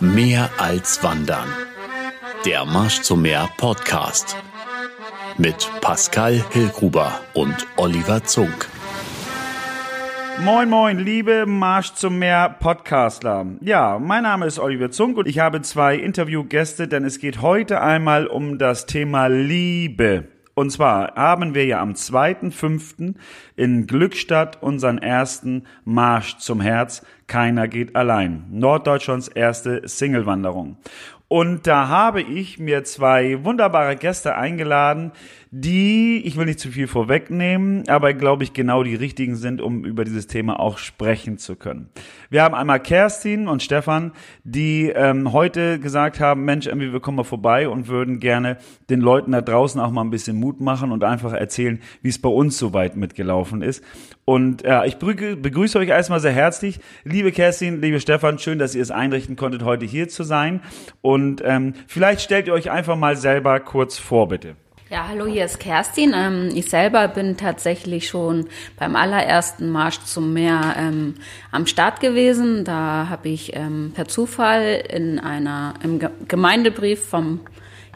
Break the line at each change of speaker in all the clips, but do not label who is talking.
Mehr als Wandern. Der Marsch zum Meer Podcast. Mit Pascal Hillgruber und Oliver Zunk.
Moin, moin, liebe Marsch zum Meer Podcastler. Ja, mein Name ist Oliver Zunk und ich habe zwei Interviewgäste, denn es geht heute einmal um das Thema Liebe. Und zwar haben wir ja am 2.5. in Glückstadt unseren ersten Marsch zum Herz. Keiner geht allein. Norddeutschlands erste Singlewanderung. Und da habe ich mir zwei wunderbare Gäste eingeladen, die, ich will nicht zu viel vorwegnehmen, aber glaube ich genau die richtigen sind, um über dieses Thema auch sprechen zu können. Wir haben einmal Kerstin und Stefan, die ähm, heute gesagt haben, Mensch, irgendwie wir kommen mal vorbei und würden gerne den Leuten da draußen auch mal ein bisschen Mut machen und einfach erzählen, wie es bei uns so weit mitgelaufen ist. Und ja, ich begrüße euch erstmal sehr herzlich. Liebe Kerstin, liebe Stefan, schön, dass ihr es einrichten konntet, heute hier zu sein. Und ähm, vielleicht stellt ihr euch einfach mal selber kurz vor, bitte.
Ja, hallo, hier ist Kerstin. Ähm, ich selber bin tatsächlich schon beim allerersten Marsch zum Meer ähm, am Start gewesen. Da habe ich ähm, per Zufall in einer im Gemeindebrief vom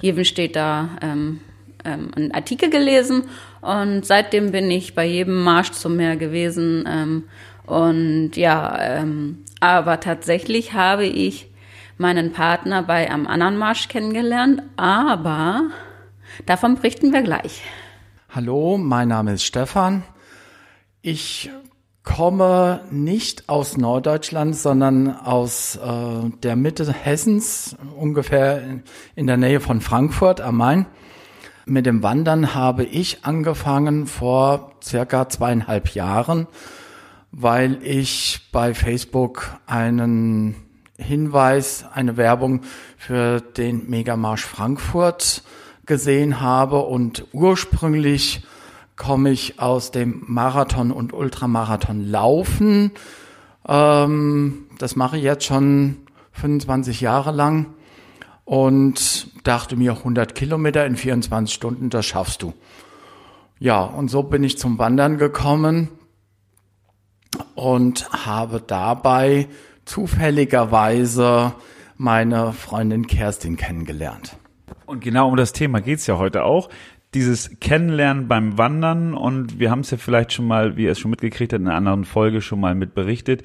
Jevenstädter ähm, ähm, einen Artikel gelesen und seitdem bin ich bei jedem Marsch zum Meer gewesen. Ähm, und ja, ähm, aber tatsächlich habe ich meinen Partner bei einem anderen Marsch kennengelernt, aber Davon berichten wir gleich.
Hallo, mein Name ist Stefan. Ich komme nicht aus Norddeutschland, sondern aus äh, der Mitte Hessens, ungefähr in der Nähe von Frankfurt am Main. Mit dem Wandern habe ich angefangen vor circa zweieinhalb Jahren, weil ich bei Facebook einen Hinweis, eine Werbung für den Megamarsch Frankfurt gesehen habe und ursprünglich komme ich aus dem Marathon und Ultramarathon Laufen. Ähm, das mache ich jetzt schon 25 Jahre lang und dachte mir 100 Kilometer in 24 Stunden, das schaffst du. Ja, und so bin ich zum Wandern gekommen und habe dabei zufälligerweise meine Freundin Kerstin kennengelernt.
Und genau um das Thema geht's ja heute auch. Dieses Kennenlernen beim Wandern und wir haben es ja vielleicht schon mal, wie ihr es schon mitgekriegt habt, in einer anderen Folge schon mal mit berichtet.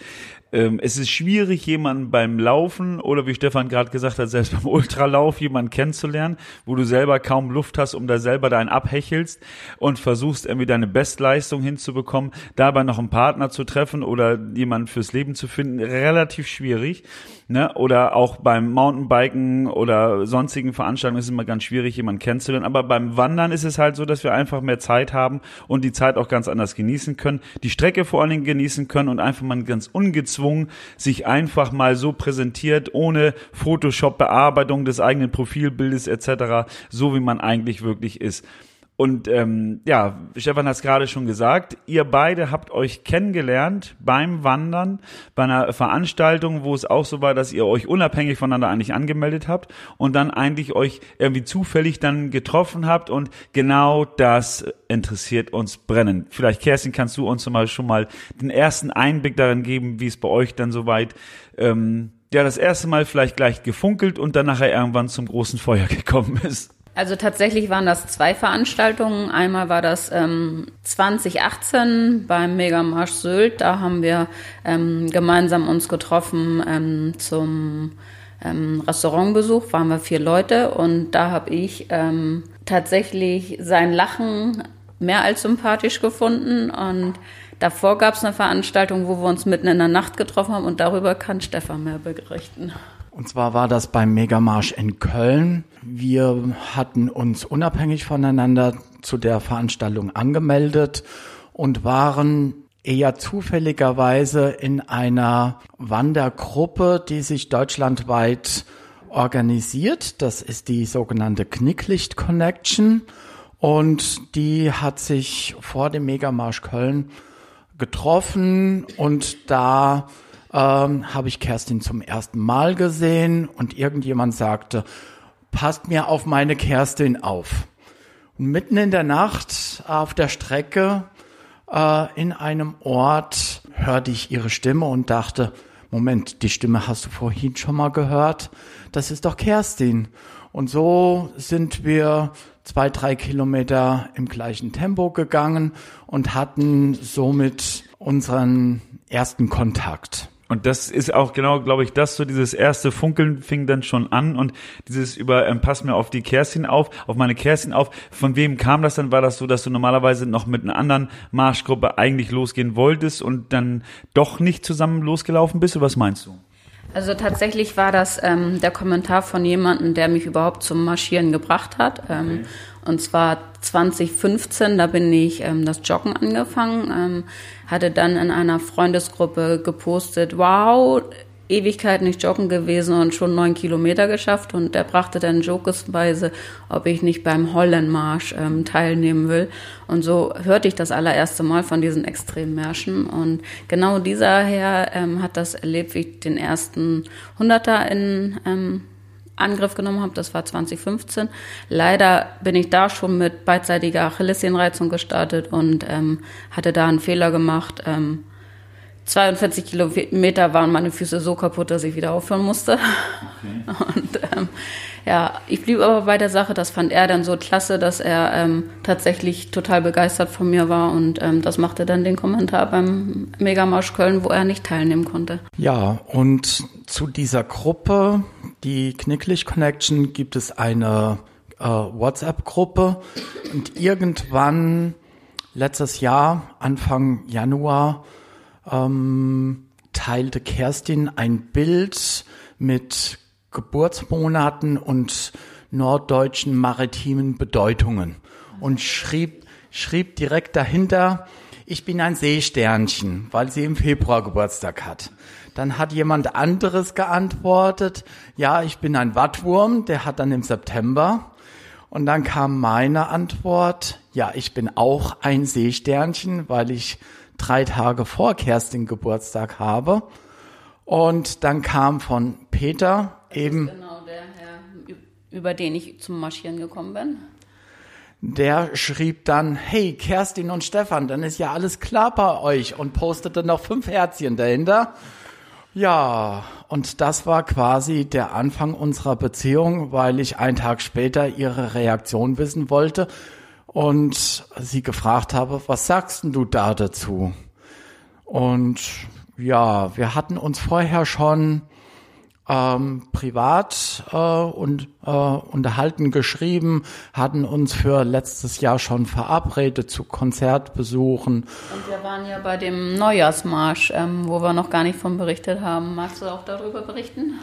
Ähm, es ist schwierig, jemanden beim Laufen oder wie Stefan gerade gesagt hat, selbst beim Ultralauf jemanden kennenzulernen, wo du selber kaum Luft hast, um da selber deinen abhechelst und versuchst irgendwie deine Bestleistung hinzubekommen, dabei noch einen Partner zu treffen oder jemanden fürs Leben zu finden, relativ schwierig ne? Oder auch beim Mountainbiken oder sonstigen Veranstaltungen ist es immer ganz schwierig, jemanden kennenzulernen. Aber beim Wandern ist es halt so, dass wir einfach mehr Zeit haben und die Zeit auch ganz anders genießen können, die Strecke vor allen Dingen genießen können und einfach mal ganz ungezwungen sich einfach mal so präsentiert, ohne Photoshop-Bearbeitung des eigenen Profilbildes etc., so wie man eigentlich wirklich ist. Und ähm, ja, Stefan hat es gerade schon gesagt, ihr beide habt euch kennengelernt beim Wandern, bei einer Veranstaltung, wo es auch so war, dass ihr euch unabhängig voneinander eigentlich angemeldet habt und dann eigentlich euch irgendwie zufällig dann getroffen habt und genau das interessiert uns brennend. Vielleicht, Kerstin, kannst du uns mal, schon mal den ersten Einblick darin geben, wie es bei euch dann soweit ähm, ja, das erste Mal vielleicht gleich gefunkelt und dann nachher irgendwann zum großen Feuer gekommen ist.
Also tatsächlich waren das zwei Veranstaltungen. Einmal war das ähm, 2018 beim Megamarsch Sylt. Da haben wir ähm, gemeinsam uns getroffen ähm, zum ähm, Restaurantbesuch. Waren wir vier Leute und da habe ich ähm, tatsächlich sein Lachen mehr als sympathisch gefunden und Davor gab es eine Veranstaltung, wo wir uns mitten in der Nacht getroffen haben und darüber kann Stefan mehr berichten.
Und zwar war das beim Megamarsch in Köln. Wir hatten uns unabhängig voneinander zu der Veranstaltung angemeldet und waren eher zufälligerweise in einer Wandergruppe, die sich deutschlandweit organisiert. Das ist die sogenannte Knicklicht Connection. Und die hat sich vor dem Megamarsch Köln getroffen und da ähm, habe ich Kerstin zum ersten Mal gesehen und irgendjemand sagte, passt mir auf meine Kerstin auf. Und mitten in der Nacht auf der Strecke äh, in einem Ort hörte ich ihre Stimme und dachte, Moment, die Stimme hast du vorhin schon mal gehört. Das ist doch Kerstin. Und so sind wir zwei, drei Kilometer im gleichen Tempo gegangen und hatten somit unseren ersten Kontakt.
Und das ist auch genau, glaube ich, das so dieses erste Funkeln fing dann schon an und dieses über ähm, pass mir auf die Kerstin auf, auf meine Kerstin auf. Von wem kam das dann? War das so, dass du normalerweise noch mit einer anderen Marschgruppe eigentlich losgehen wolltest und dann doch nicht zusammen losgelaufen bist? Oder was meinst du?
Also tatsächlich war das ähm, der Kommentar von jemandem, der mich überhaupt zum Marschieren gebracht hat. Ähm, okay. Und zwar 2015, da bin ich ähm, das Joggen angefangen, ähm, hatte dann in einer Freundesgruppe gepostet, wow, Ewigkeit nicht joggen gewesen und schon neun Kilometer geschafft. Und der brachte dann jokesweise, ob ich nicht beim Hollandmarsch ähm, teilnehmen will. Und so hörte ich das allererste Mal von diesen Extremmärschen. Und genau dieser Herr ähm, hat das erlebt, wie ich den ersten Hunderter in ähm, Angriff genommen habe, das war 2015. Leider bin ich da schon mit beidseitiger Achillessehnenreizung gestartet und ähm, hatte da einen Fehler gemacht. Ähm, 42 Kilometer waren meine Füße so kaputt, dass ich wieder aufhören musste. Okay. Und ähm, ja, ich blieb aber bei der Sache. Das fand er dann so klasse, dass er ähm, tatsächlich total begeistert von mir war und ähm, das machte dann den Kommentar beim Megamarsch Köln, wo er nicht teilnehmen konnte.
Ja, und zu dieser Gruppe, die Knicklich Connection, gibt es eine äh, WhatsApp-Gruppe und irgendwann letztes Jahr, Anfang Januar, ähm, teilte Kerstin ein Bild mit Geburtsmonaten und norddeutschen maritimen Bedeutungen und schrieb, schrieb direkt dahinter, ich bin ein Seesternchen, weil sie im Februar Geburtstag hat. Dann hat jemand anderes geantwortet, ja, ich bin ein Wattwurm, der hat dann im September. Und dann kam meine Antwort, ja, ich bin auch ein Seesternchen, weil ich drei Tage vor Kerstin Geburtstag habe. Und dann kam von Peter das eben. genau der
Herr, über den ich zum Marschieren gekommen bin.
Der schrieb dann, hey, Kerstin und Stefan, dann ist ja alles klar bei euch und postete noch fünf Herzchen dahinter. Ja, und das war quasi der Anfang unserer Beziehung, weil ich einen Tag später ihre Reaktion wissen wollte und sie gefragt habe, was sagst denn du da dazu? Und ja, wir hatten uns vorher schon ähm, privat äh, und äh, unterhalten geschrieben, hatten uns für letztes Jahr schon verabredet zu Konzertbesuchen.
Und wir waren ja bei dem Neujahrsmarsch, ähm, wo wir noch gar nicht von berichtet haben. Magst du auch darüber berichten?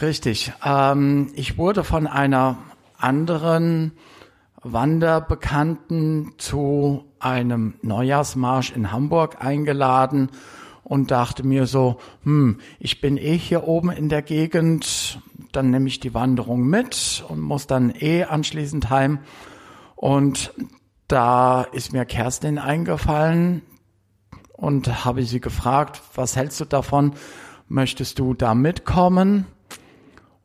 Richtig. Ähm, ich wurde von einer anderen Wanderbekannten zu einem Neujahrsmarsch in Hamburg eingeladen und dachte mir so, hm, ich bin eh hier oben in der Gegend, dann nehme ich die Wanderung mit und muss dann eh anschließend heim. Und da ist mir Kerstin eingefallen und habe sie gefragt, was hältst du davon? Möchtest du da mitkommen?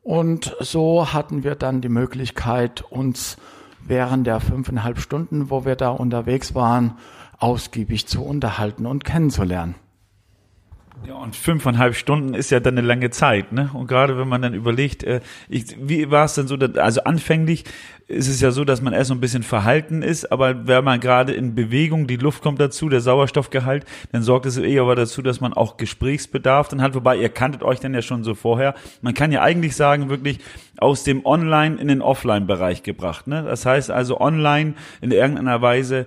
Und so hatten wir dann die Möglichkeit, uns während der fünfeinhalb Stunden, wo wir da unterwegs waren, ausgiebig zu unterhalten und kennenzulernen.
Ja, und fünfeinhalb Stunden ist ja dann eine lange Zeit, ne? Und gerade wenn man dann überlegt, äh, ich, wie war es denn so, dass, also anfänglich ist es ja so, dass man erst so ein bisschen verhalten ist, aber wenn man gerade in Bewegung, die Luft kommt dazu, der Sauerstoffgehalt, dann sorgt es eher aber dazu, dass man auch Gesprächsbedarf dann hat, wobei ihr kanntet euch dann ja schon so vorher. Man kann ja eigentlich sagen, wirklich aus dem Online in den Offline-Bereich gebracht, ne? Das heißt also online in irgendeiner Weise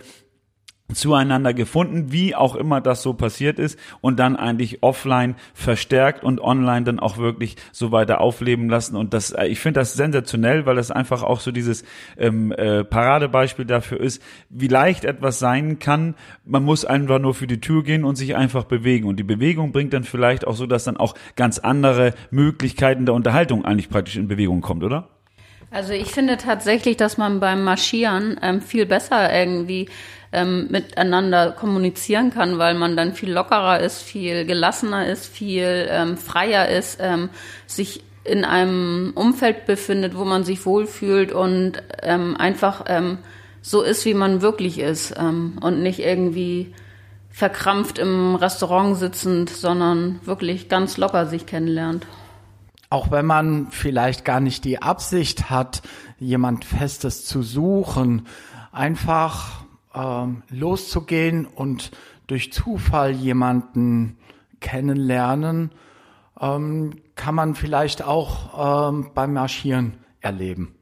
zueinander gefunden, wie auch immer das so passiert ist und dann eigentlich offline verstärkt und online dann auch wirklich so weiter aufleben lassen und das äh, ich finde das sensationell, weil das einfach auch so dieses ähm, äh, Paradebeispiel dafür ist, wie leicht etwas sein kann. Man muss einfach nur für die Tür gehen und sich einfach bewegen und die Bewegung bringt dann vielleicht auch so, dass dann auch ganz andere Möglichkeiten der Unterhaltung eigentlich praktisch in Bewegung kommt, oder?
Also ich finde tatsächlich, dass man beim Marschieren ähm, viel besser irgendwie ähm, miteinander kommunizieren kann, weil man dann viel lockerer ist, viel gelassener ist, viel ähm, freier ist, ähm, sich in einem Umfeld befindet, wo man sich wohlfühlt und ähm, einfach ähm, so ist, wie man wirklich ist ähm, und nicht irgendwie verkrampft im Restaurant sitzend, sondern wirklich ganz locker sich kennenlernt.
Auch wenn man vielleicht gar nicht die Absicht hat, jemand Festes zu suchen, einfach ähm, loszugehen und durch Zufall jemanden kennenlernen, ähm, kann man vielleicht auch ähm, beim Marschieren erleben.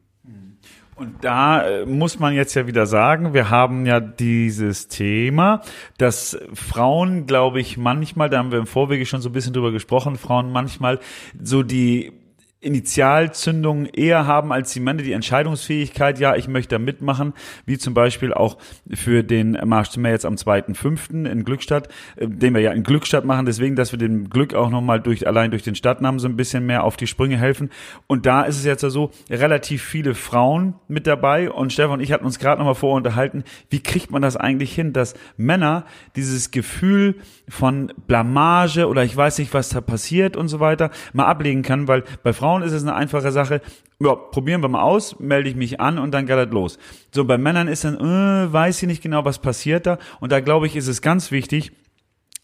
Und da äh, muss man jetzt ja wieder sagen, wir haben ja dieses Thema, dass Frauen, glaube ich, manchmal, da haben wir im Vorwege schon so ein bisschen drüber gesprochen, Frauen manchmal so die Initialzündung eher haben als die Männer die Entscheidungsfähigkeit, ja, ich möchte da mitmachen, wie zum Beispiel auch für den Marsch Meer jetzt am 2.5. in Glückstadt, äh, den wir ja in Glückstadt machen, deswegen, dass wir dem Glück auch nochmal durch, allein durch den Stadtnamen so ein bisschen mehr auf die Sprünge helfen. Und da ist es jetzt so, relativ viele Frauen mit dabei und Stefan und ich hatten uns gerade nochmal vorunterhalten, wie kriegt man das eigentlich hin, dass Männer dieses Gefühl von Blamage oder ich weiß nicht, was da passiert und so weiter, mal ablegen kann, weil bei Frauen ist es eine einfache Sache. Ja, probieren wir mal aus, melde ich mich an und dann geht das los. So, bei Männern ist dann, äh, weiß ich nicht genau, was passiert da. Und da glaube ich, ist es ganz wichtig,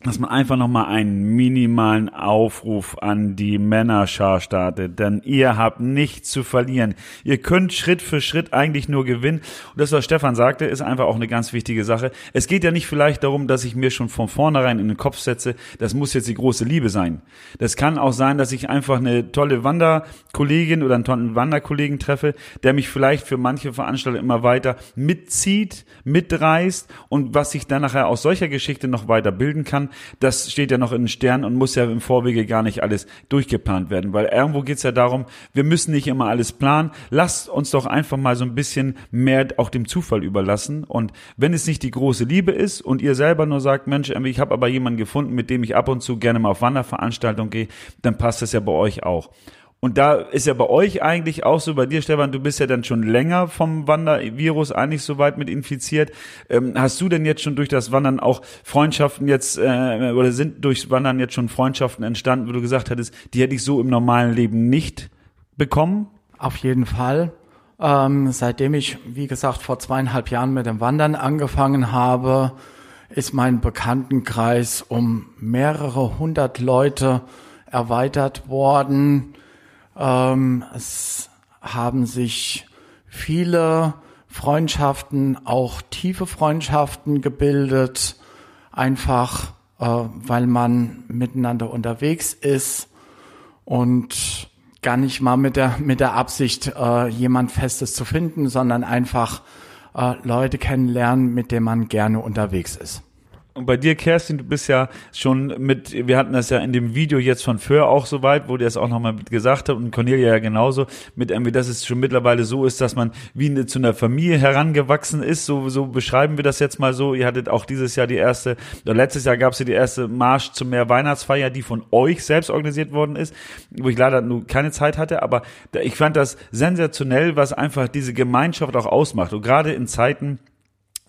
dass man einfach nochmal einen minimalen Aufruf an die Männerschar startet, denn ihr habt nichts zu verlieren. Ihr könnt Schritt für Schritt eigentlich nur gewinnen. Und das, was Stefan sagte, ist einfach auch eine ganz wichtige Sache. Es geht ja nicht vielleicht darum, dass ich mir schon von vornherein in den Kopf setze, das muss jetzt die große Liebe sein. Das kann auch sein, dass ich einfach eine tolle Wanderkollegin oder einen tollen Wanderkollegen treffe, der mich vielleicht für manche Veranstaltungen immer weiter mitzieht, mitreißt und was sich dann nachher aus solcher Geschichte noch weiter bilden kann, das steht ja noch in den Sternen und muss ja im Vorwege gar nicht alles durchgeplant werden, weil irgendwo geht's ja darum, wir müssen nicht immer alles planen. Lasst uns doch einfach mal so ein bisschen mehr auch dem Zufall überlassen. Und wenn es nicht die große Liebe ist und ihr selber nur sagt, Mensch, ich habe aber jemanden gefunden, mit dem ich ab und zu gerne mal auf Wanderveranstaltungen gehe, dann passt das ja bei euch auch. Und da ist ja bei euch eigentlich auch so, bei dir, Stefan, du bist ja dann schon länger vom Wandervirus eigentlich so weit mit infiziert. Ähm, hast du denn jetzt schon durch das Wandern auch Freundschaften jetzt, äh, oder sind durchs Wandern jetzt schon Freundschaften entstanden, wo du gesagt hattest, die hätte ich so im normalen Leben nicht bekommen?
Auf jeden Fall. Ähm, seitdem ich, wie gesagt, vor zweieinhalb Jahren mit dem Wandern angefangen habe, ist mein Bekanntenkreis um mehrere hundert Leute erweitert worden ähm, es haben sich viele Freundschaften, auch tiefe Freundschaften gebildet, einfach äh, weil man miteinander unterwegs ist und gar nicht mal mit der, mit der Absicht, äh, jemand Festes zu finden, sondern einfach äh, Leute kennenlernen, mit denen man gerne unterwegs ist.
Und bei dir, Kerstin, du bist ja schon mit, wir hatten das ja in dem Video jetzt von Föhr auch so weit, wo der es auch nochmal gesagt hat und Cornelia ja genauso, mit irgendwie, dass es schon mittlerweile so ist, dass man wie eine, zu einer Familie herangewachsen ist, so, so beschreiben wir das jetzt mal so. Ihr hattet auch dieses Jahr die erste, oder letztes Jahr gab es ja die erste Marsch zum Meer Weihnachtsfeier, die von euch selbst organisiert worden ist, wo ich leider nur keine Zeit hatte, aber ich fand das sensationell, was einfach diese Gemeinschaft auch ausmacht. Und gerade in Zeiten,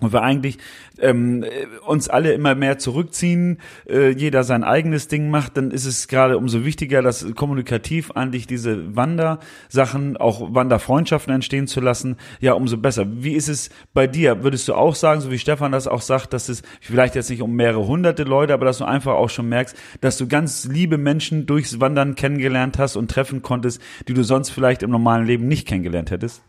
und wir eigentlich ähm, uns alle immer mehr zurückziehen, äh, jeder sein eigenes Ding macht, dann ist es gerade umso wichtiger, dass kommunikativ eigentlich diese Wandersachen, auch Wanderfreundschaften entstehen zu lassen, ja, umso besser. Wie ist es bei dir? Würdest du auch sagen, so wie Stefan das auch sagt, dass es vielleicht jetzt nicht um mehrere hunderte Leute, aber dass du einfach auch schon merkst, dass du ganz liebe Menschen durchs Wandern kennengelernt hast und treffen konntest, die du sonst vielleicht im normalen Leben nicht kennengelernt hättest?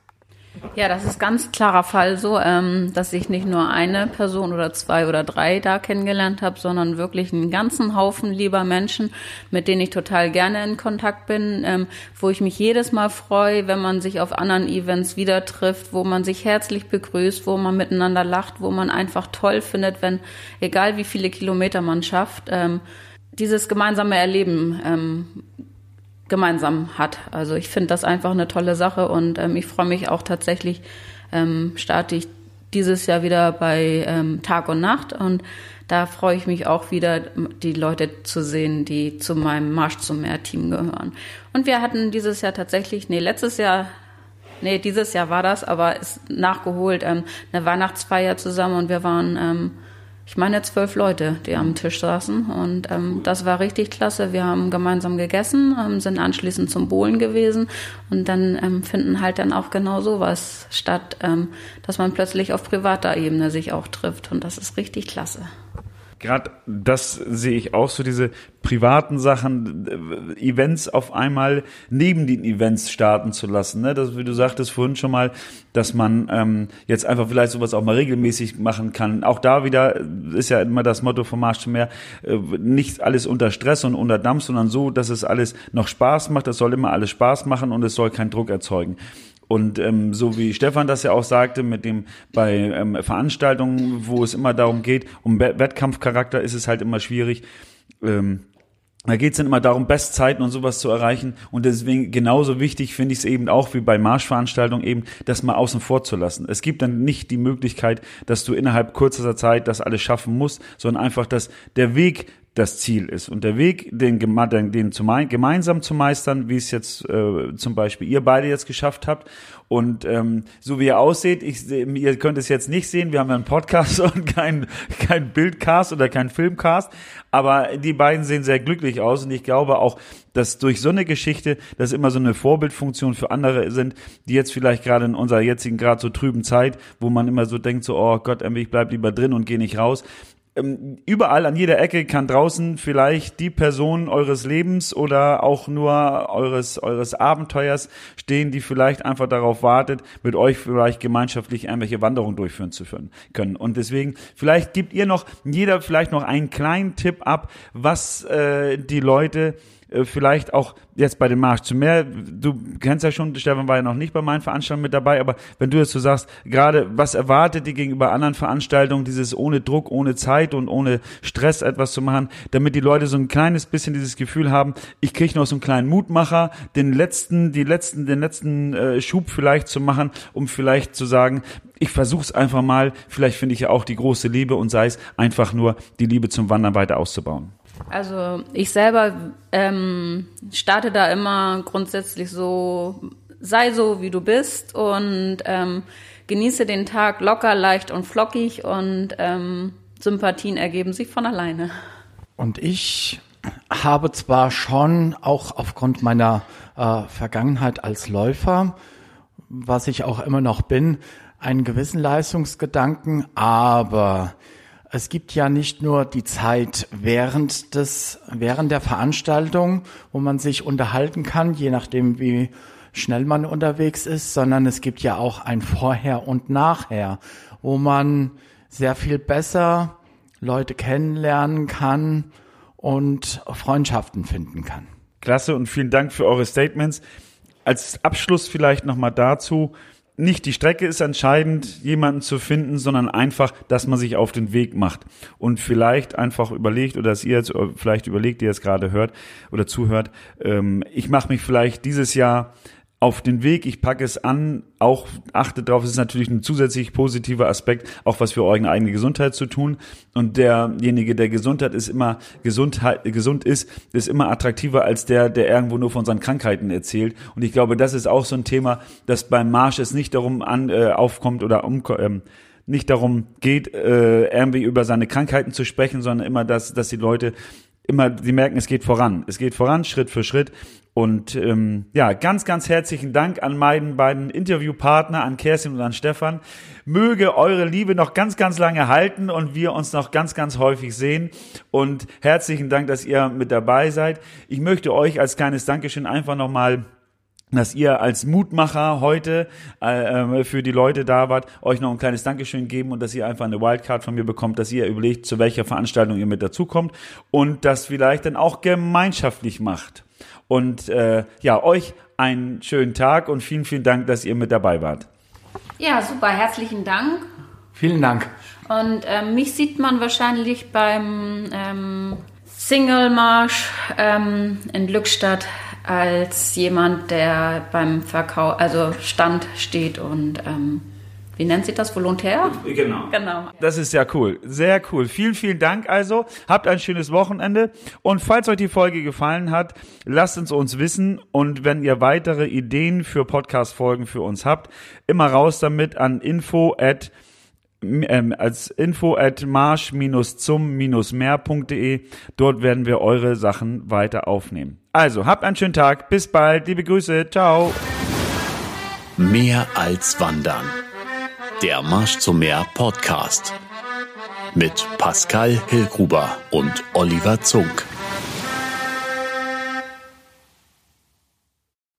Ja, das ist ganz klarer Fall so, ähm, dass ich nicht nur eine Person oder zwei oder drei da kennengelernt habe, sondern wirklich einen ganzen Haufen lieber Menschen, mit denen ich total gerne in Kontakt bin, ähm, wo ich mich jedes Mal freue, wenn man sich auf anderen Events wieder trifft, wo man sich herzlich begrüßt, wo man miteinander lacht, wo man einfach toll findet, wenn, egal wie viele Kilometer man schafft, ähm, dieses gemeinsame Erleben gemeinsam hat. Also ich finde das einfach eine tolle Sache und ähm, ich freue mich auch tatsächlich, ähm, starte ich dieses Jahr wieder bei ähm, Tag und Nacht und da freue ich mich auch wieder, die Leute zu sehen, die zu meinem Marsch zum Meer-Team gehören. Und wir hatten dieses Jahr tatsächlich, nee, letztes Jahr, nee, dieses Jahr war das, aber ist nachgeholt, ähm, eine Weihnachtsfeier zusammen und wir waren ähm, ich meine, zwölf Leute, die am Tisch saßen. Und ähm, das war richtig klasse. Wir haben gemeinsam gegessen, ähm, sind anschließend zum Bohlen gewesen. Und dann ähm, finden halt dann auch genau sowas statt, ähm, dass man plötzlich auf privater Ebene sich auch trifft. Und das ist richtig klasse.
Gerade das sehe ich auch so, diese privaten Sachen, äh, Events auf einmal neben den Events starten zu lassen. Ne? Das, wie du sagtest vorhin schon mal, dass man ähm, jetzt einfach vielleicht sowas auch mal regelmäßig machen kann. Auch da wieder ist ja immer das Motto vom Marsch zum Meer, äh, nicht alles unter Stress und unter Dampf, sondern so, dass es alles noch Spaß macht. Es soll immer alles Spaß machen und es soll keinen Druck erzeugen. Und ähm, so wie Stefan das ja auch sagte, mit dem bei ähm, Veranstaltungen, wo es immer darum geht, um Wettkampfcharakter ist es halt immer schwierig. Ähm, da geht es dann immer darum, Bestzeiten und sowas zu erreichen. Und deswegen genauso wichtig finde ich es eben auch wie bei Marschveranstaltungen eben, das mal außen vor zu lassen. Es gibt dann nicht die Möglichkeit, dass du innerhalb kürzester Zeit das alles schaffen musst, sondern einfach, dass der Weg das Ziel ist. Und der Weg, den, den, den zu mein, gemeinsam zu meistern, wie es jetzt äh, zum Beispiel ihr beide jetzt geschafft habt. Und ähm, so wie ihr aussieht, ich, ihr könnt es jetzt nicht sehen, wir haben ja einen Podcast und kein, kein Bildcast oder kein Filmcast, aber die beiden sehen sehr glücklich aus und ich glaube auch, dass durch so eine Geschichte das immer so eine Vorbildfunktion für andere sind, die jetzt vielleicht gerade in unserer jetzigen gerade so trüben Zeit, wo man immer so denkt, so, oh Gott, ich bleib lieber drin und gehe nicht raus, überall an jeder Ecke kann draußen vielleicht die Person eures Lebens oder auch nur eures, eures Abenteuers stehen, die vielleicht einfach darauf wartet, mit euch vielleicht gemeinschaftlich irgendwelche Wanderungen durchführen zu können. Und deswegen, vielleicht gibt ihr noch, jeder vielleicht noch einen kleinen Tipp ab, was äh, die Leute vielleicht auch jetzt bei dem Marsch zu mehr, du kennst ja schon, Stefan war ja noch nicht bei meinen Veranstaltungen mit dabei, aber wenn du jetzt so sagst, gerade was erwartet ihr gegenüber anderen Veranstaltungen, dieses ohne Druck, ohne Zeit und ohne Stress etwas zu machen, damit die Leute so ein kleines bisschen dieses Gefühl haben, ich kriege noch so einen kleinen Mutmacher, den letzten, die letzten, den letzten äh, Schub vielleicht zu machen, um vielleicht zu sagen, ich versuch's einfach mal, vielleicht finde ich ja auch die große Liebe und sei es einfach nur die Liebe zum Wandern weiter auszubauen.
Also ich selber ähm, starte da immer grundsätzlich so, sei so, wie du bist und ähm, genieße den Tag locker, leicht und flockig und ähm, Sympathien ergeben sich von alleine.
Und ich habe zwar schon auch aufgrund meiner äh, Vergangenheit als Läufer, was ich auch immer noch bin, einen gewissen Leistungsgedanken, aber es gibt ja nicht nur die Zeit während des, während der Veranstaltung, wo man sich unterhalten kann, je nachdem wie schnell man unterwegs ist, sondern es gibt ja auch ein Vorher und Nachher, wo man sehr viel besser Leute kennenlernen kann und Freundschaften finden kann.
Klasse und vielen Dank für eure Statements. Als Abschluss vielleicht nochmal dazu, nicht die Strecke ist entscheidend, jemanden zu finden, sondern einfach, dass man sich auf den Weg macht. Und vielleicht einfach überlegt oder dass ihr jetzt vielleicht überlegt, ihr es gerade hört oder zuhört, ähm, ich mache mich vielleicht dieses Jahr auf den Weg, ich packe es an, auch achtet darauf, es ist natürlich ein zusätzlich positiver Aspekt, auch was für eure eigene Gesundheit zu tun. Und derjenige, der Gesundheit ist immer Gesundheit, gesund ist, ist immer attraktiver als der, der irgendwo nur von seinen Krankheiten erzählt. Und ich glaube, das ist auch so ein Thema, dass beim Marsch es nicht darum an, äh, aufkommt oder um, ähm, nicht darum geht, äh, irgendwie über seine Krankheiten zu sprechen, sondern immer, dass, dass die Leute immer, die merken, es geht voran. Es geht voran, Schritt für Schritt. Und ähm, ja, ganz, ganz herzlichen Dank an meinen beiden Interviewpartner, an Kerstin und an Stefan. Möge eure Liebe noch ganz, ganz lange halten und wir uns noch ganz, ganz häufig sehen. Und herzlichen Dank, dass ihr mit dabei seid. Ich möchte euch als kleines Dankeschön einfach nochmal dass ihr als Mutmacher heute äh, äh, für die Leute da wart, euch noch ein kleines Dankeschön geben und dass ihr einfach eine Wildcard von mir bekommt, dass ihr überlegt, zu welcher Veranstaltung ihr mit dazukommt und das vielleicht dann auch gemeinschaftlich macht. Und äh, ja, euch einen schönen Tag und vielen, vielen Dank, dass ihr mit dabei wart.
Ja, super, herzlichen Dank.
Vielen Dank.
Und ähm, mich sieht man wahrscheinlich beim ähm, Single Marsch ähm, in Glückstadt als jemand, der beim Verkauf, also Stand steht und ähm, wie nennt sich das? Volontär?
Genau. Genau. Das ist ja cool. Sehr cool. Vielen, vielen Dank also. Habt ein schönes Wochenende. Und falls euch die Folge gefallen hat, lasst uns uns wissen. Und wenn ihr weitere Ideen für Podcast-Folgen für uns habt, immer raus damit an info at ähm, als info at marsch-zum-mehr.de. Dort werden wir eure Sachen weiter aufnehmen. Also, habt einen schönen Tag. Bis bald. Liebe Grüße. Ciao.
Mehr als Wandern. Der Marsch zum Meer Podcast. mit Pascal Hillgruber und Oliver Zunk.